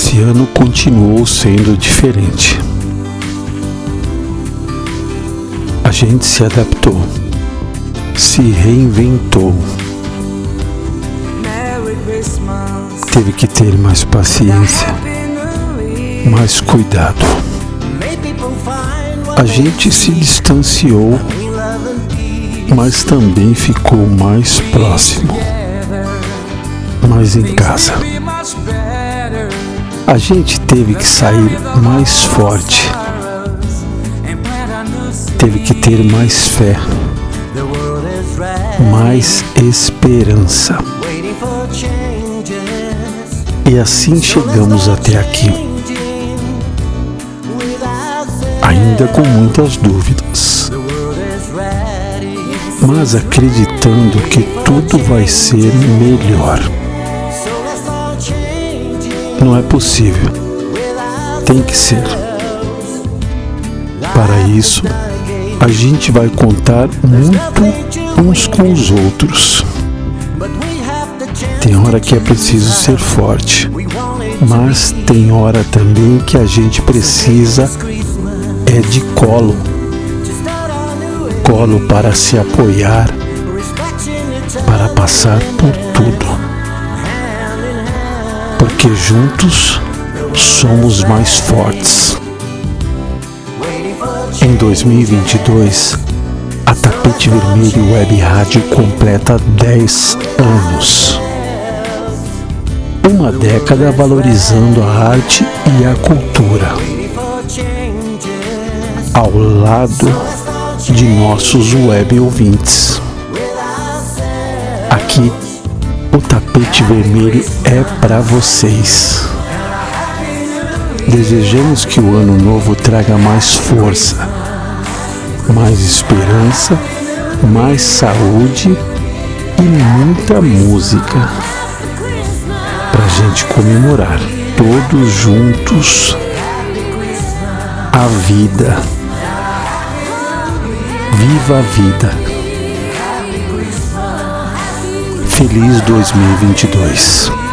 Esse ano continuou sendo diferente. A gente se adaptou, se reinventou. Teve que ter mais paciência, mais cuidado. A gente se distanciou, mas também ficou mais próximo, mais em casa. A gente teve que sair mais forte teve que ter mais fé, mais esperança. E assim chegamos até aqui, ainda com muitas dúvidas, mas acreditando que tudo vai ser melhor. Não é possível, tem que ser. Para isso, a gente vai contar muito uns com os outros. Tem hora que é preciso ser forte, mas tem hora também que a gente precisa é de colo. Colo para se apoiar, para passar por tudo. Porque juntos somos mais fortes. Em 2022, a Tapete Vermelho Web Rádio completa 10 anos. Uma década valorizando a arte e a cultura. Ao lado de nossos web ouvintes. Aqui, o tapete vermelho é para vocês. Desejamos que o ano novo traga mais força, mais esperança, mais saúde e muita música para a gente comemorar todos juntos a vida. Viva a vida! Feliz 2022!